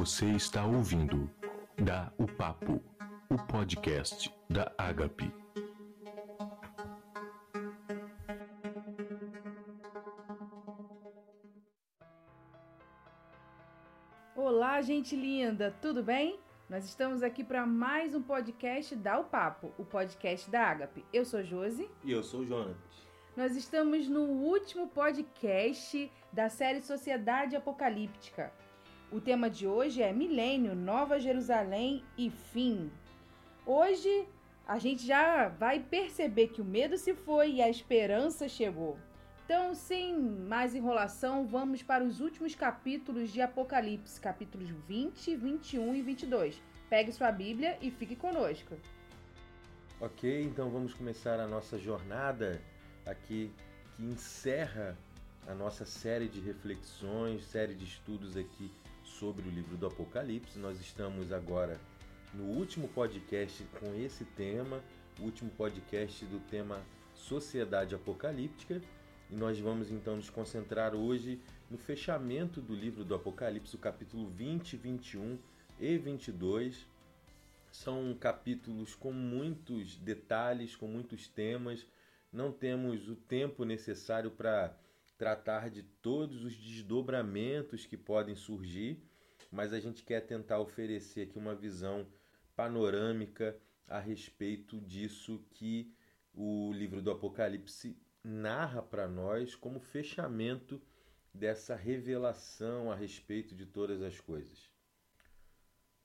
Você está ouvindo Da o Papo, o podcast da Agape. Olá, gente linda, tudo bem? Nós estamos aqui para mais um podcast da o Papo, o podcast da Agape. Eu sou Josi. E eu sou o Jonas. Nós estamos no último podcast da série Sociedade Apocalíptica. O tema de hoje é Milênio, Nova Jerusalém e Fim. Hoje a gente já vai perceber que o medo se foi e a esperança chegou. Então, sem mais enrolação, vamos para os últimos capítulos de Apocalipse, capítulos 20, 21 e 22. Pegue sua Bíblia e fique conosco. Ok, então vamos começar a nossa jornada aqui que encerra a nossa série de reflexões, série de estudos aqui sobre o livro do Apocalipse. Nós estamos agora no último podcast com esse tema, o último podcast do tema Sociedade Apocalíptica, e nós vamos então nos concentrar hoje no fechamento do livro do Apocalipse, o capítulo 20, 21 e 22. São capítulos com muitos detalhes, com muitos temas. Não temos o tempo necessário para tratar de todos os desdobramentos que podem surgir, mas a gente quer tentar oferecer aqui uma visão panorâmica a respeito disso que o livro do Apocalipse narra para nós como fechamento dessa revelação a respeito de todas as coisas.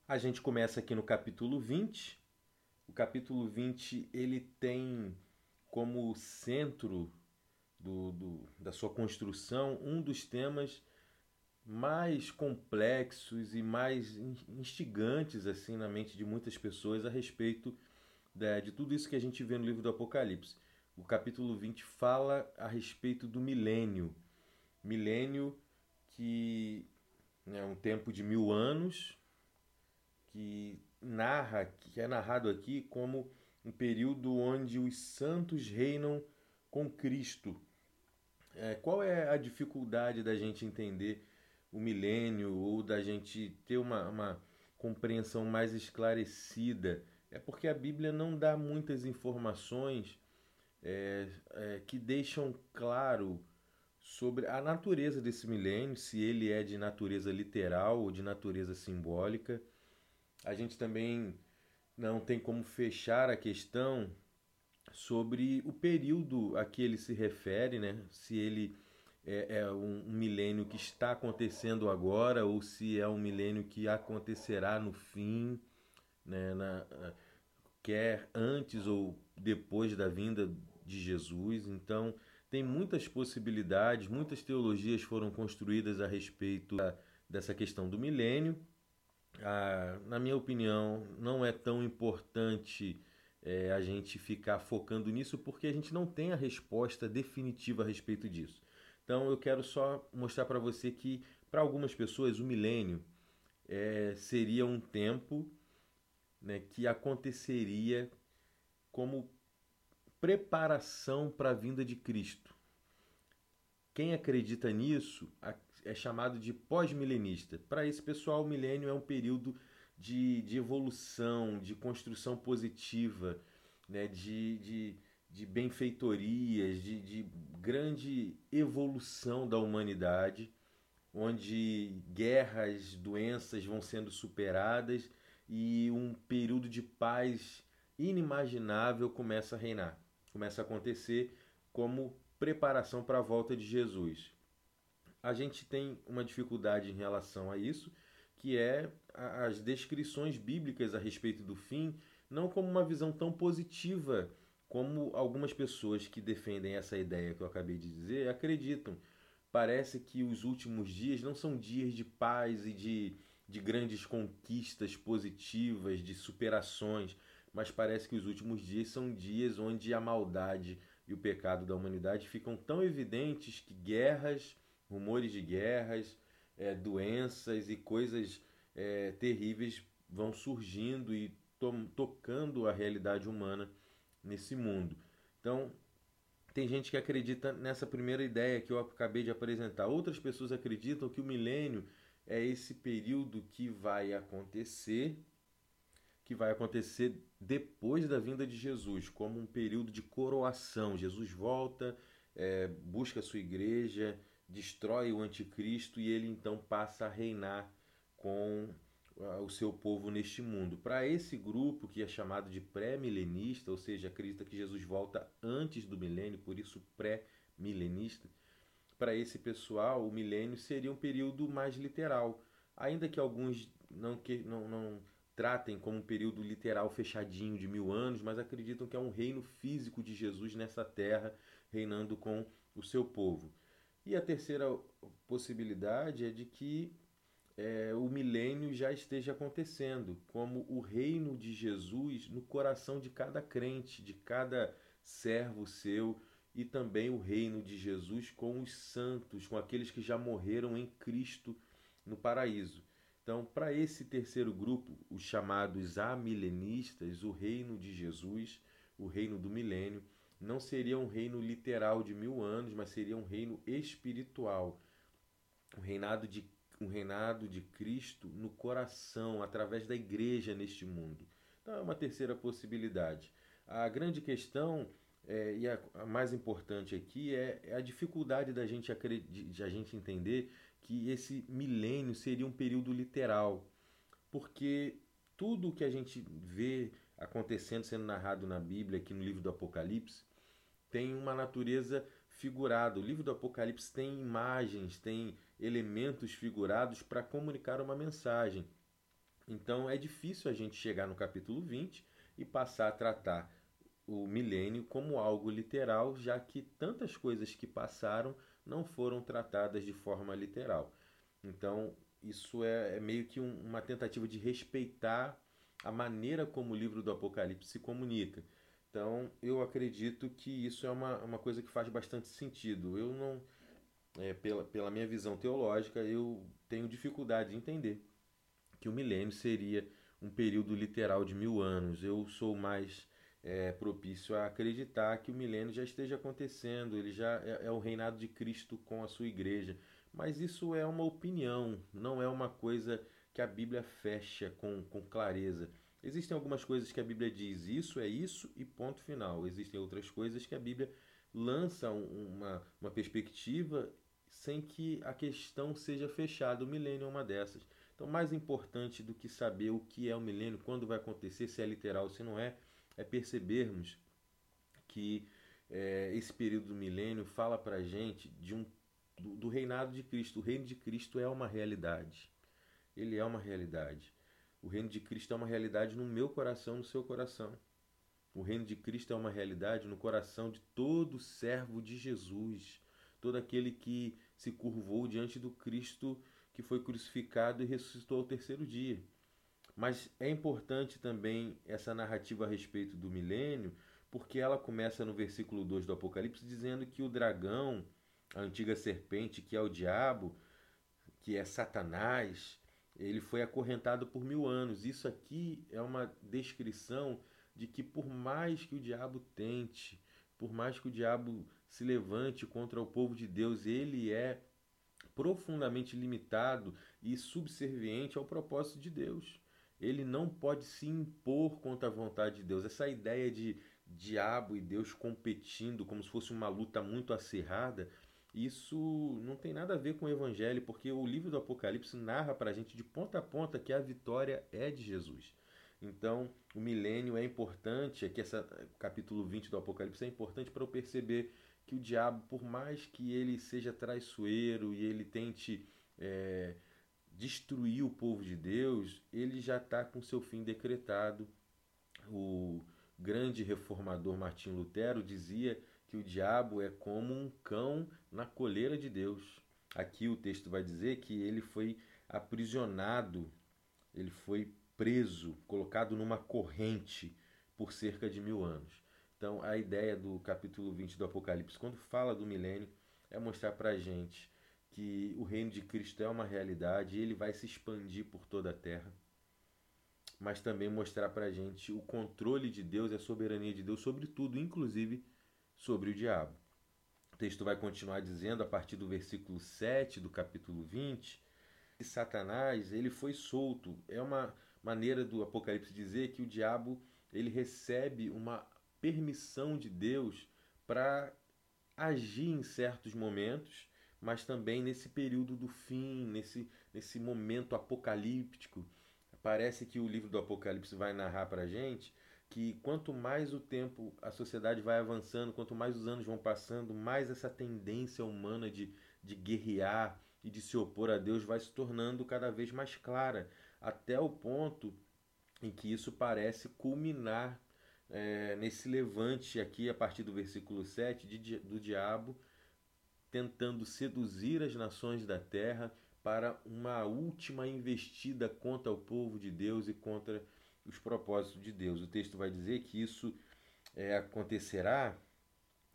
A gente começa aqui no capítulo 20. O capítulo 20 ele tem como centro do, do, da sua construção um dos temas mais complexos e mais instigantes assim na mente de muitas pessoas a respeito de, de tudo isso que a gente vê no livro do Apocalipse. O capítulo 20 fala a respeito do milênio. Milênio que é um tempo de mil anos, que narra, que é narrado aqui como um período onde os santos reinam com Cristo. É, qual é a dificuldade da gente entender o milênio ou da gente ter uma, uma compreensão mais esclarecida? É porque a Bíblia não dá muitas informações é, é, que deixam claro sobre a natureza desse milênio, se ele é de natureza literal ou de natureza simbólica. A gente também não tem como fechar a questão sobre o período a que ele se refere, né? se ele é, é um, um milênio que está acontecendo agora ou se é um milênio que acontecerá no fim, né? Na, quer antes ou depois da vinda de Jesus. Então, tem muitas possibilidades, muitas teologias foram construídas a respeito dessa questão do milênio. Ah, na minha opinião, não é tão importante é, a gente ficar focando nisso porque a gente não tem a resposta definitiva a respeito disso. Então, eu quero só mostrar para você que, para algumas pessoas, o milênio é, seria um tempo né, que aconteceria como preparação para a vinda de Cristo. Quem acredita nisso é chamado de pós-milenista. Para esse pessoal, o milênio é um período de, de evolução, de construção positiva, né, de, de, de benfeitorias, de, de grande evolução da humanidade, onde guerras, doenças vão sendo superadas e um período de paz inimaginável começa a reinar começa a acontecer como preparação para a volta de Jesus. A gente tem uma dificuldade em relação a isso, que é as descrições bíblicas a respeito do fim, não como uma visão tão positiva como algumas pessoas que defendem essa ideia que eu acabei de dizer acreditam. Parece que os últimos dias não são dias de paz e de, de grandes conquistas positivas, de superações, mas parece que os últimos dias são dias onde a maldade e o pecado da humanidade ficam tão evidentes que guerras, rumores de guerras, é, doenças e coisas é, terríveis vão surgindo e to tocando a realidade humana nesse mundo. Então, tem gente que acredita nessa primeira ideia que eu acabei de apresentar. Outras pessoas acreditam que o milênio é esse período que vai acontecer, que vai acontecer depois da vinda de Jesus, como um período de coroação. Jesus volta, é, busca a sua igreja, destrói o anticristo e ele então passa a reinar com o seu povo neste mundo. Para esse grupo que é chamado de pré-milenista, ou seja, acredita que Jesus volta antes do milênio, por isso pré-milenista, para esse pessoal o milênio seria um período mais literal, ainda que alguns não, que, não, não tratem como um período literal fechadinho de mil anos, mas acreditam que é um reino físico de Jesus nessa terra, reinando com o seu povo. E a terceira possibilidade é de que é, o milênio já esteja acontecendo, como o reino de Jesus no coração de cada crente, de cada servo seu, e também o reino de Jesus com os santos, com aqueles que já morreram em Cristo no paraíso. Então, para esse terceiro grupo, os chamados amilenistas, o reino de Jesus, o reino do milênio, não seria um reino literal de mil anos, mas seria um reino espiritual, um reinado de um reinado de Cristo no coração, através da igreja neste mundo. Então é uma terceira possibilidade. A grande questão, é, e a, a, mais importante aqui, é, é a dificuldade da gente, de a gente entender que esse milênio seria um período literal. Porque tudo o que a gente vê acontecendo, sendo narrado na Bíblia, aqui no livro do Apocalipse, tem uma natureza figurada. O livro do Apocalipse tem imagens, tem elementos figurados para comunicar uma mensagem. Então é difícil a gente chegar no capítulo 20 e passar a tratar o milênio como algo literal, já que tantas coisas que passaram não foram tratadas de forma literal. Então, isso é, é meio que um, uma tentativa de respeitar a maneira como o livro do Apocalipse se comunica. Então, eu acredito que isso é uma, uma coisa que faz bastante sentido. Eu não é, pela, pela minha visão teológica, eu tenho dificuldade de entender que o milênio seria um período literal de mil anos. Eu sou mais é, propício a acreditar que o milênio já esteja acontecendo, ele já é, é o reinado de Cristo com a sua igreja. Mas isso é uma opinião, não é uma coisa que a Bíblia fecha com, com clareza. Existem algumas coisas que a Bíblia diz isso é isso e ponto final. Existem outras coisas que a Bíblia lança uma, uma perspectiva sem que a questão seja fechada. O milênio é uma dessas. Então, mais importante do que saber o que é o milênio, quando vai acontecer, se é literal, se não é, é percebermos que é, esse período do milênio fala para gente de um, do, do reinado de Cristo. O reino de Cristo é uma realidade. Ele é uma realidade. O reino de Cristo é uma realidade no meu coração, no seu coração. O reino de Cristo é uma realidade no coração de todo servo de Jesus, todo aquele que se curvou diante do Cristo que foi crucificado e ressuscitou ao terceiro dia. Mas é importante também essa narrativa a respeito do milênio, porque ela começa no versículo 2 do Apocalipse dizendo que o dragão, a antiga serpente, que é o diabo, que é Satanás, ele foi acorrentado por mil anos. Isso aqui é uma descrição de que, por mais que o diabo tente, por mais que o diabo se levante contra o povo de Deus, ele é profundamente limitado e subserviente ao propósito de Deus. Ele não pode se impor contra a vontade de Deus. Essa ideia de diabo e Deus competindo como se fosse uma luta muito acirrada, isso não tem nada a ver com o evangelho, porque o livro do Apocalipse narra para a gente de ponta a ponta que a vitória é de Jesus. Então, o milênio é importante, aqui esse capítulo 20 do Apocalipse é importante para eu perceber que o diabo, por mais que ele seja traiçoeiro e ele tente é, destruir o povo de Deus, ele já está com seu fim decretado. O grande reformador Martim Lutero dizia que o diabo é como um cão na coleira de Deus. Aqui o texto vai dizer que ele foi aprisionado, ele foi preso, colocado numa corrente por cerca de mil anos. Então, a ideia do capítulo 20 do Apocalipse, quando fala do milênio, é mostrar para a gente que o reino de Cristo é uma realidade, ele vai se expandir por toda a terra, mas também mostrar para a gente o controle de Deus e a soberania de Deus sobre tudo, inclusive sobre o diabo. O texto vai continuar dizendo, a partir do versículo 7 do capítulo 20, de Satanás, ele foi solto. É uma maneira do Apocalipse dizer que o diabo ele recebe uma permissão de Deus para agir em certos momentos, mas também nesse período do fim, nesse, nesse momento apocalíptico. Parece que o livro do Apocalipse vai narrar para a gente que quanto mais o tempo, a sociedade vai avançando, quanto mais os anos vão passando, mais essa tendência humana de, de guerrear e de se opor a Deus vai se tornando cada vez mais clara, até o ponto em que isso parece culminar é, nesse levante aqui, a partir do versículo 7, de, do diabo tentando seduzir as nações da terra para uma última investida contra o povo de Deus e contra os propósitos de Deus. O texto vai dizer que isso é, acontecerá,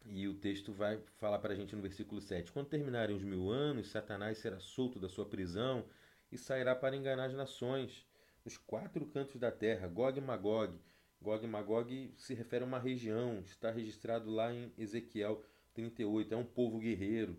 e o texto vai falar para a gente no versículo 7: Quando terminarem os mil anos, Satanás será solto da sua prisão e sairá para enganar as nações, os quatro cantos da terra, Gog e Magog. Gog e Magog se refere a uma região, está registrado lá em Ezequiel 38, é um povo guerreiro.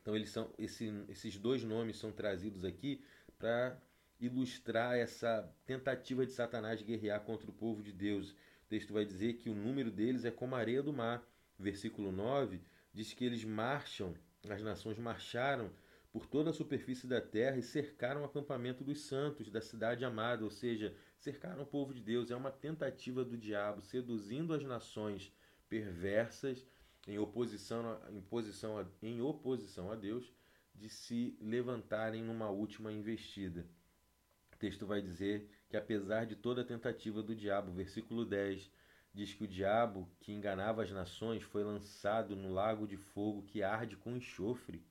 Então eles são esse, esses dois nomes são trazidos aqui para ilustrar essa tentativa de Satanás de guerrear contra o povo de Deus. O texto vai dizer que o número deles é como a areia do mar. Versículo 9 diz que eles marcham, as nações marcharam por toda a superfície da terra e cercaram o acampamento dos santos da cidade amada, ou seja, cercaram o povo de Deus. É uma tentativa do diabo seduzindo as nações perversas em oposição, em, posição em oposição a Deus de se levantarem numa última investida. O texto vai dizer que, apesar de toda a tentativa do diabo, versículo 10 diz que o diabo que enganava as nações foi lançado no lago de fogo que arde com enxofre,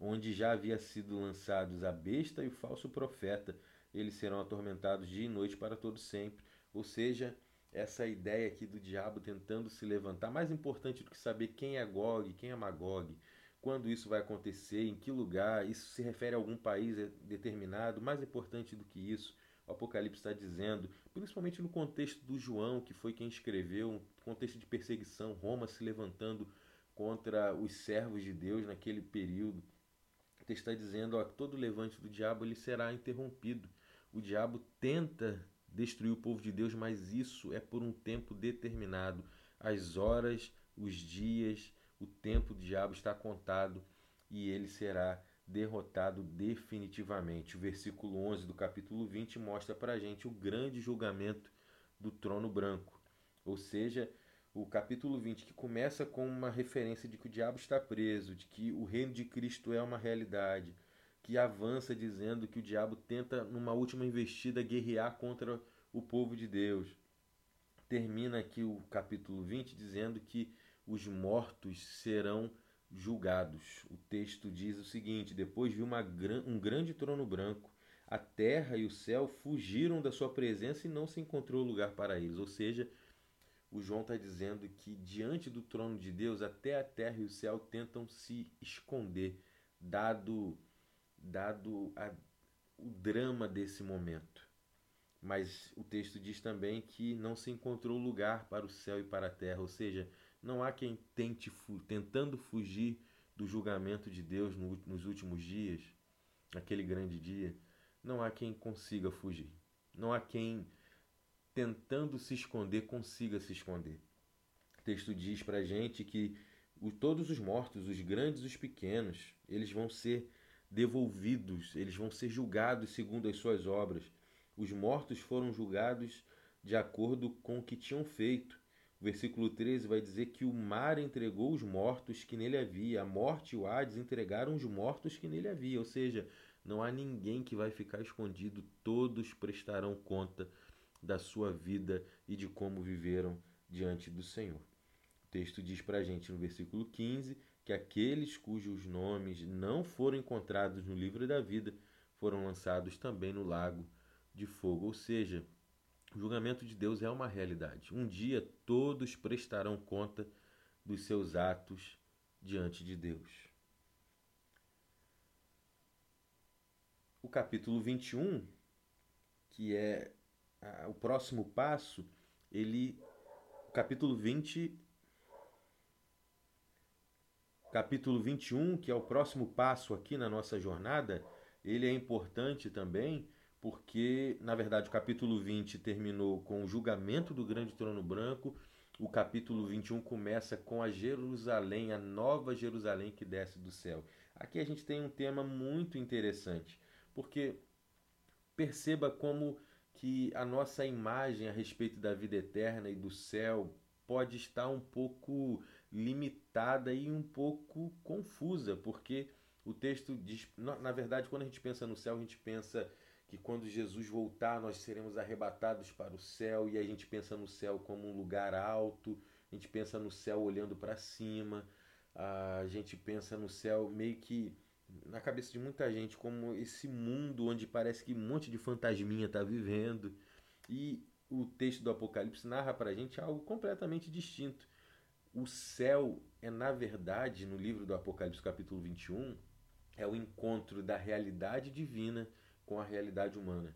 onde já havia sido lançados a besta e o falso profeta. Eles serão atormentados dia e noite para todo sempre. Ou seja, essa ideia aqui do diabo tentando se levantar, mais importante do que saber quem é Gog, quem é Magog, quando isso vai acontecer, em que lugar, isso se refere a algum país determinado. Mais importante do que isso, o Apocalipse está dizendo, principalmente no contexto do João, que foi quem escreveu, um contexto de perseguição, Roma se levantando contra os servos de Deus naquele período. Texto está dizendo que todo levante do diabo ele será interrompido. O diabo tenta destruir o povo de Deus, mas isso é por um tempo determinado. As horas, os dias, o tempo do diabo está contado e ele será derrotado definitivamente. O versículo 11 do capítulo 20 mostra para a gente o grande julgamento do trono branco. Ou seja, o capítulo 20 que começa com uma referência de que o diabo está preso, de que o reino de Cristo é uma realidade, que avança dizendo que o diabo tenta, numa última investida, guerrear contra o povo de Deus. Termina aqui o capítulo 20 dizendo que os mortos serão julgados. O texto diz o seguinte: Depois viu uma, um grande trono branco, a terra e o céu fugiram da sua presença e não se encontrou lugar para eles. Ou seja, o João está dizendo que diante do trono de Deus, até a terra e o céu tentam se esconder, dado, dado a, o drama desse momento. Mas o texto diz também que não se encontrou lugar para o céu e para a terra, ou seja, não há quem tente tentando fugir do julgamento de Deus no, nos últimos dias, naquele grande dia, não há quem consiga fugir. Não há quem tentando se esconder consiga se esconder. O texto diz para a gente que todos os mortos, os grandes os pequenos, eles vão ser devolvidos, eles vão ser julgados segundo as suas obras. Os mortos foram julgados de acordo com o que tinham feito. O versículo 13 vai dizer que o mar entregou os mortos que nele havia, a morte e o Hades entregaram os mortos que nele havia. Ou seja, não há ninguém que vai ficar escondido, todos prestarão conta da sua vida e de como viveram diante do Senhor. O texto diz para a gente no versículo 15 que aqueles cujos nomes não foram encontrados no livro da vida foram lançados também no lago de fogo. Ou seja, o julgamento de Deus é uma realidade. Um dia todos prestarão conta dos seus atos diante de Deus. O capítulo 21, que é o próximo passo, ele capítulo 20 capítulo 21, que é o próximo passo aqui na nossa jornada, Ele é importante também porque, na verdade, o capítulo 20 terminou com o julgamento do grande trono branco, o capítulo 21 começa com a Jerusalém, a nova Jerusalém que desce do céu. Aqui a gente tem um tema muito interessante, porque perceba como que a nossa imagem a respeito da vida eterna e do céu pode estar um pouco limitada e um pouco confusa, porque o texto diz, na verdade, quando a gente pensa no céu, a gente pensa que quando Jesus voltar, nós seremos arrebatados para o céu, e a gente pensa no céu como um lugar alto, a gente pensa no céu olhando para cima, a gente pensa no céu meio que na cabeça de muita gente como esse mundo onde parece que um monte de fantasminha está vivendo. E o texto do Apocalipse narra para a gente algo completamente distinto. O céu é, na verdade, no livro do Apocalipse, capítulo 21, é o encontro da realidade divina com a realidade humana.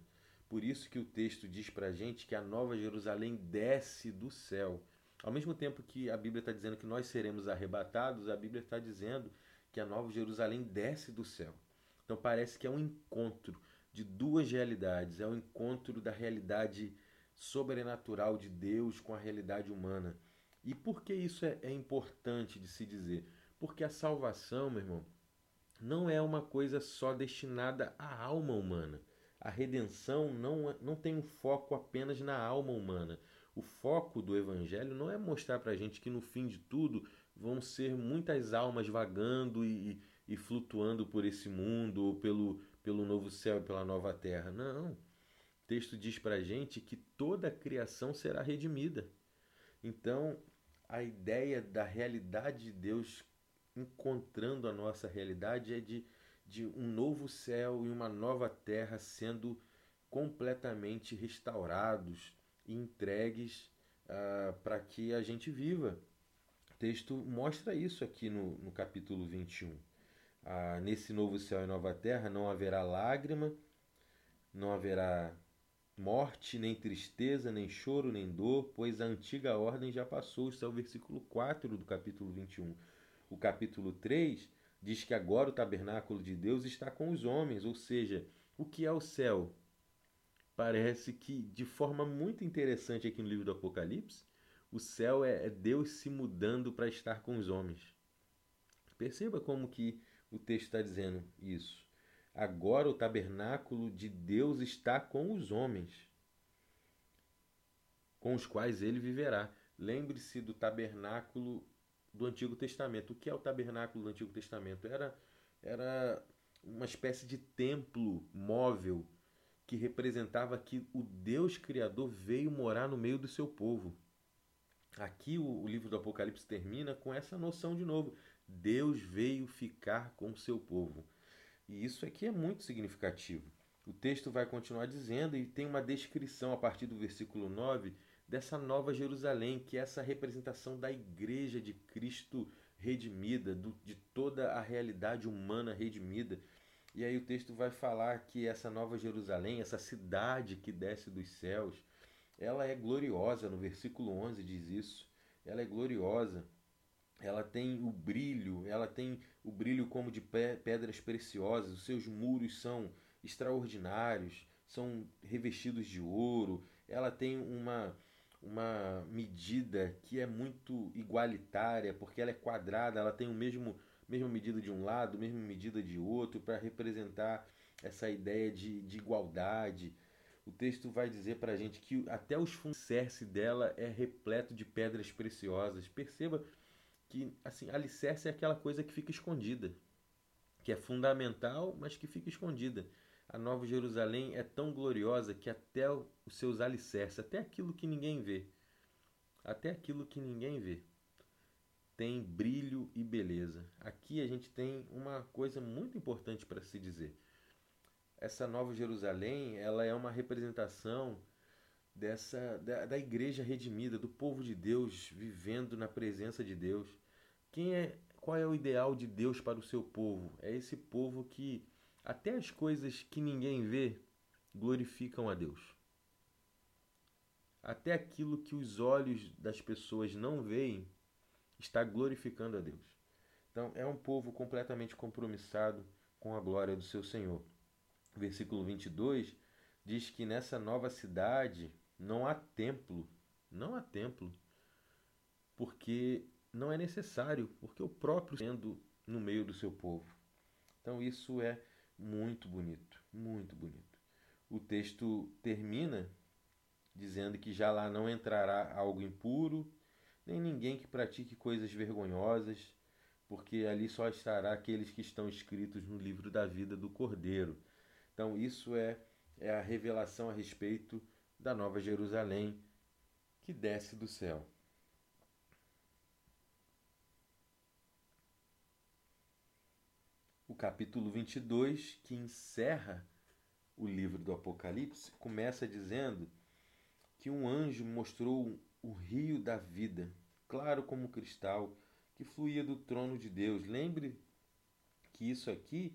Por isso que o texto diz para a gente que a nova Jerusalém desce do céu. Ao mesmo tempo que a Bíblia está dizendo que nós seremos arrebatados, a Bíblia está dizendo que a nova Jerusalém desce do céu. Então parece que é um encontro de duas realidades, é um encontro da realidade sobrenatural de Deus com a realidade humana. E por que isso é, é importante de se dizer? Porque a salvação, meu irmão, não é uma coisa só destinada à alma humana. A redenção não, é, não tem um foco apenas na alma humana. O foco do Evangelho não é mostrar para a gente que no fim de tudo vão ser muitas almas vagando e, e flutuando por esse mundo, ou pelo, pelo novo céu e pela nova terra. Não. O texto diz para a gente que toda a criação será redimida. Então, a ideia da realidade de Deus encontrando a nossa realidade é de, de um novo céu e uma nova terra sendo completamente restaurados e entregues uh, para que a gente viva. O texto mostra isso aqui no, no capítulo 21. Ah, nesse novo céu e nova terra não haverá lágrima, não haverá morte, nem tristeza, nem choro, nem dor, pois a antiga ordem já passou. Isso é o versículo 4 do capítulo 21 o capítulo 3 diz que agora o tabernáculo de Deus está com os homens, ou seja, o que é o céu? Parece que, de forma muito interessante aqui no livro do Apocalipse, o céu é, é Deus se mudando para estar com os homens. Perceba como que o texto está dizendo isso. Agora o tabernáculo de Deus está com os homens, com os quais ele viverá. Lembre-se do tabernáculo do Antigo Testamento. O que é o tabernáculo do Antigo Testamento? Era, era uma espécie de templo móvel que representava que o Deus Criador veio morar no meio do seu povo. Aqui o, o livro do Apocalipse termina com essa noção de novo. Deus veio ficar com o seu povo. E isso aqui é muito significativo. O texto vai continuar dizendo e tem uma descrição a partir do versículo 9 dessa nova Jerusalém, que é essa representação da igreja de Cristo redimida, do, de toda a realidade humana redimida. E aí o texto vai falar que essa nova Jerusalém, essa cidade que desce dos céus, ela é gloriosa, no versículo 11 diz isso. Ela é gloriosa. Ela tem o brilho, ela tem o brilho como de pedras preciosas, os seus muros são extraordinários, são revestidos de ouro, ela tem uma uma medida que é muito igualitária, porque ela é quadrada, ela tem o mesmo mesma medida de um lado, mesma medida de outro, para representar essa ideia de, de igualdade. O texto vai dizer para a gente que até os fundos dela é repleto de pedras preciosas. Perceba que assim, alicerce é aquela coisa que fica escondida, que é fundamental, mas que fica escondida a Nova Jerusalém é tão gloriosa que até os seus alicerces, até aquilo que ninguém vê, até aquilo que ninguém vê, tem brilho e beleza. Aqui a gente tem uma coisa muito importante para se dizer. Essa Nova Jerusalém, ela é uma representação dessa da, da igreja redimida, do povo de Deus vivendo na presença de Deus. Quem é qual é o ideal de Deus para o seu povo? É esse povo que até as coisas que ninguém vê glorificam a Deus. Até aquilo que os olhos das pessoas não veem está glorificando a Deus. Então, é um povo completamente compromissado com a glória do seu Senhor. versículo 22, diz que nessa nova cidade não há templo, não há templo, porque não é necessário, porque o próprio sendo no meio do seu povo. Então isso é muito bonito, muito bonito. O texto termina dizendo que já lá não entrará algo impuro, nem ninguém que pratique coisas vergonhosas, porque ali só estará aqueles que estão escritos no livro da vida do Cordeiro. Então, isso é, é a revelação a respeito da Nova Jerusalém que desce do céu. Capítulo 22, que encerra o livro do Apocalipse, começa dizendo que um anjo mostrou o rio da vida, claro como cristal, que fluía do trono de Deus. Lembre que isso aqui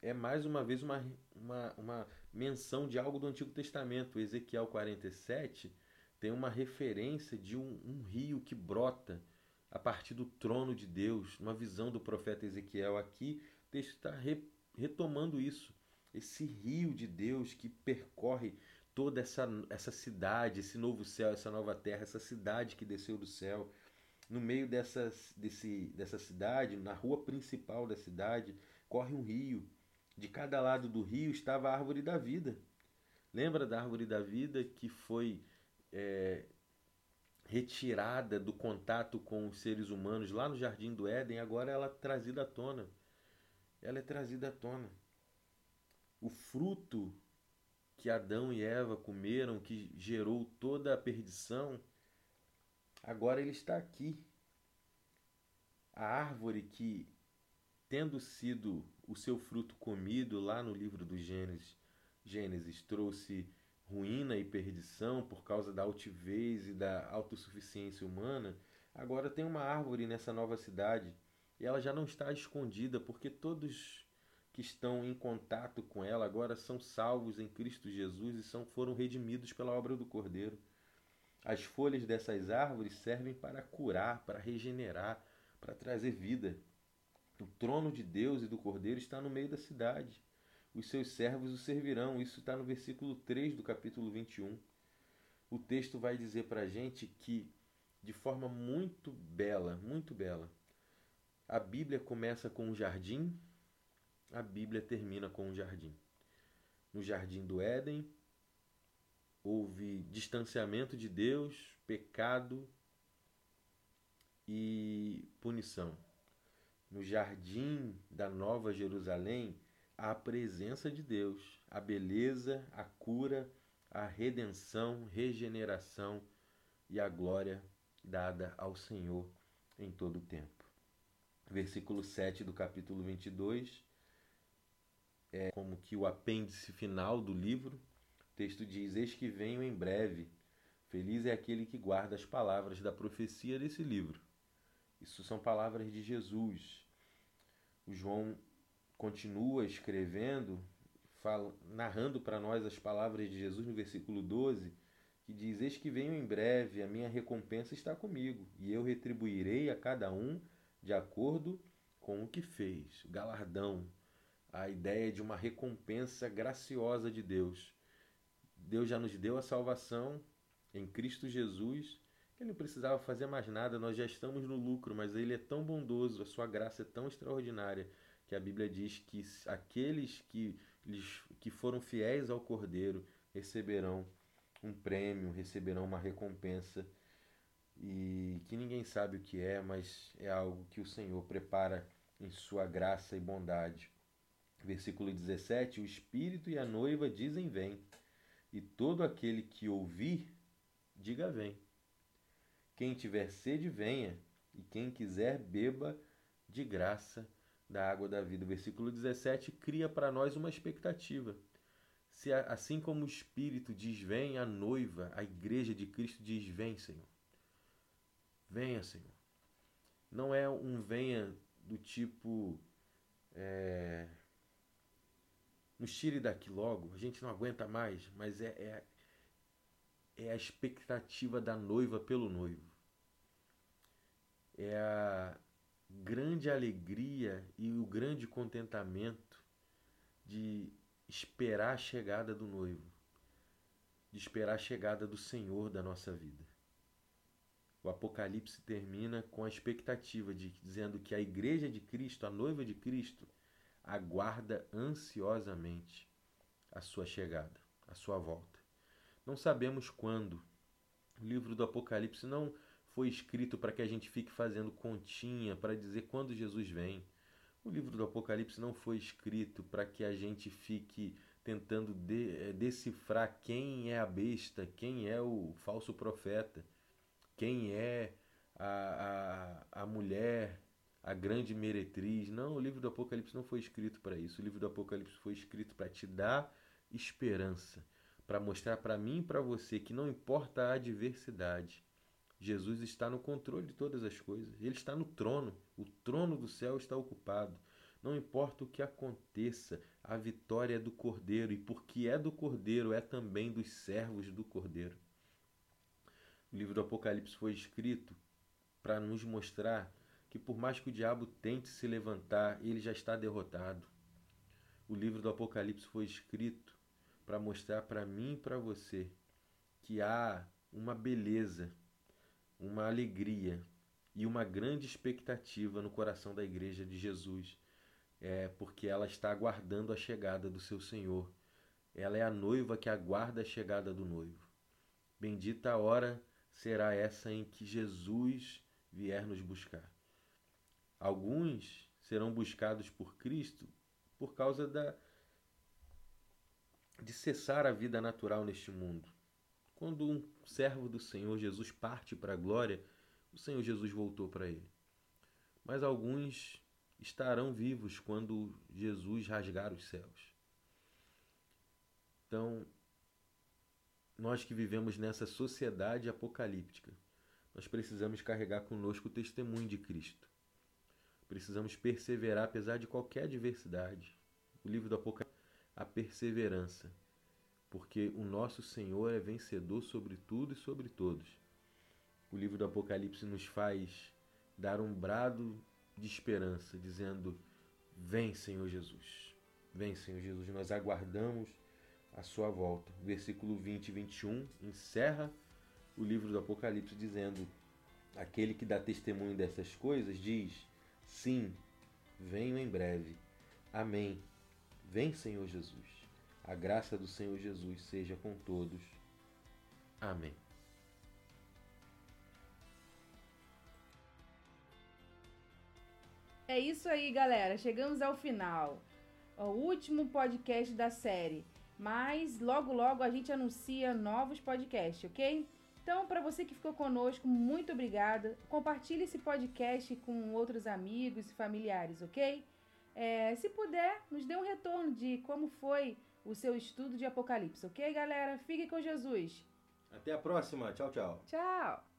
é mais uma vez uma, uma, uma menção de algo do Antigo Testamento. Ezequiel 47 tem uma referência de um, um rio que brota a partir do trono de Deus, uma visão do profeta Ezequiel. Aqui texto está re, retomando isso, esse rio de Deus que percorre toda essa, essa cidade, esse novo céu, essa nova terra, essa cidade que desceu do céu. No meio dessas, desse, dessa cidade, na rua principal da cidade, corre um rio. De cada lado do rio estava a árvore da vida. Lembra da árvore da vida que foi é, retirada do contato com os seres humanos lá no Jardim do Éden? Agora ela é trazida à tona. Ela é trazida à tona. O fruto que Adão e Eva comeram, que gerou toda a perdição, Agora ele está aqui. A árvore que, tendo sido o seu fruto comido lá no livro do Gênesis, Gênesis trouxe ruína e perdição por causa da altivez e da autossuficiência humana, agora tem uma árvore nessa nova cidade e ela já não está escondida porque todos que estão em contato com ela agora são salvos em Cristo Jesus e são, foram redimidos pela obra do Cordeiro. As folhas dessas árvores servem para curar, para regenerar, para trazer vida. O trono de Deus e do Cordeiro está no meio da cidade. Os seus servos o servirão. Isso está no versículo 3 do capítulo 21. O texto vai dizer para a gente que, de forma muito bela, muito bela, a Bíblia começa com um jardim, a Bíblia termina com um jardim. No jardim do Éden, houve distanciamento de Deus, pecado e punição. No jardim da Nova Jerusalém, há a presença de Deus, a beleza, a cura, a redenção, regeneração e a glória dada ao Senhor em todo o tempo. Versículo 7 do capítulo 22 é como que o apêndice final do livro, texto diz: Eis que venho em breve. Feliz é aquele que guarda as palavras da profecia desse livro. Isso são palavras de Jesus. O João continua escrevendo, fala, narrando para nós as palavras de Jesus no versículo 12, que diz: Eis que venho em breve, a minha recompensa está comigo, e eu retribuirei a cada um de acordo com o que fez. Galardão, a ideia de uma recompensa graciosa de Deus. Deus já nos deu a salvação em Cristo Jesus. Ele não precisava fazer mais nada, nós já estamos no lucro, mas ele é tão bondoso, a sua graça é tão extraordinária, que a Bíblia diz que aqueles que, que foram fiéis ao Cordeiro receberão um prêmio, receberão uma recompensa e que ninguém sabe o que é, mas é algo que o Senhor prepara em sua graça e bondade. Versículo 17: O Espírito e a noiva dizem: Vem e todo aquele que ouvir, diga vem. Quem tiver sede, venha, e quem quiser, beba de graça da água da vida. Versículo 17 cria para nós uma expectativa. Se assim como o Espírito diz vem, a noiva, a igreja de Cristo diz vem, Senhor. Venha, Senhor. Não é um venha do tipo é, nos tire daqui logo, a gente não aguenta mais, mas é, é, é a expectativa da noiva pelo noivo. É a grande alegria e o grande contentamento de esperar a chegada do noivo, de esperar a chegada do Senhor da nossa vida. O Apocalipse termina com a expectativa de dizendo que a igreja de Cristo, a noiva de Cristo, aguarda ansiosamente a sua chegada, a sua volta. Não sabemos quando. O livro do Apocalipse não foi escrito para que a gente fique fazendo continha para dizer quando Jesus vem. O livro do Apocalipse não foi escrito para que a gente fique tentando de, eh, decifrar quem é a besta, quem é o falso profeta, quem é a, a, a mulher, a grande meretriz. Não, o livro do Apocalipse não foi escrito para isso. O livro do Apocalipse foi escrito para te dar esperança, para mostrar para mim e para você que não importa a adversidade, Jesus está no controle de todas as coisas. Ele está no trono. O trono do céu está ocupado. Não importa o que aconteça, a vitória é do Cordeiro, e porque é do Cordeiro, é também dos servos do Cordeiro. O livro do Apocalipse foi escrito para nos mostrar que, por mais que o diabo tente se levantar, ele já está derrotado. O livro do Apocalipse foi escrito para mostrar para mim e para você que há uma beleza, uma alegria e uma grande expectativa no coração da igreja de Jesus é porque ela está aguardando a chegada do seu Senhor. Ela é a noiva que aguarda a chegada do noivo. Bendita a hora será essa em que Jesus vier nos buscar. Alguns serão buscados por Cristo por causa da de cessar a vida natural neste mundo. Quando um servo do Senhor Jesus parte para a glória, o Senhor Jesus voltou para ele. Mas alguns estarão vivos quando Jesus rasgar os céus. Então, nós que vivemos nessa sociedade apocalíptica, nós precisamos carregar conosco o testemunho de Cristo. Precisamos perseverar apesar de qualquer adversidade. O livro do Apocalipse, a perseverança, porque o nosso Senhor é vencedor sobre tudo e sobre todos. O livro do Apocalipse nos faz dar um brado de esperança, dizendo: Vem, Senhor Jesus. Vem, Senhor Jesus. Nós aguardamos a sua volta. Versículo 20 e 21 encerra o livro do Apocalipse dizendo: Aquele que dá testemunho dessas coisas diz: Sim, venho em breve. Amém. Vem, Senhor Jesus. A graça do Senhor Jesus seja com todos. Amém. É isso aí, galera. Chegamos ao final. O último podcast da série. Mas logo, logo a gente anuncia novos podcasts, ok? Então, para você que ficou conosco, muito obrigada. Compartilhe esse podcast com outros amigos e familiares, ok? É, se puder, nos dê um retorno de como foi o seu estudo de Apocalipse, ok, galera? Fique com Jesus. Até a próxima. Tchau, tchau. Tchau.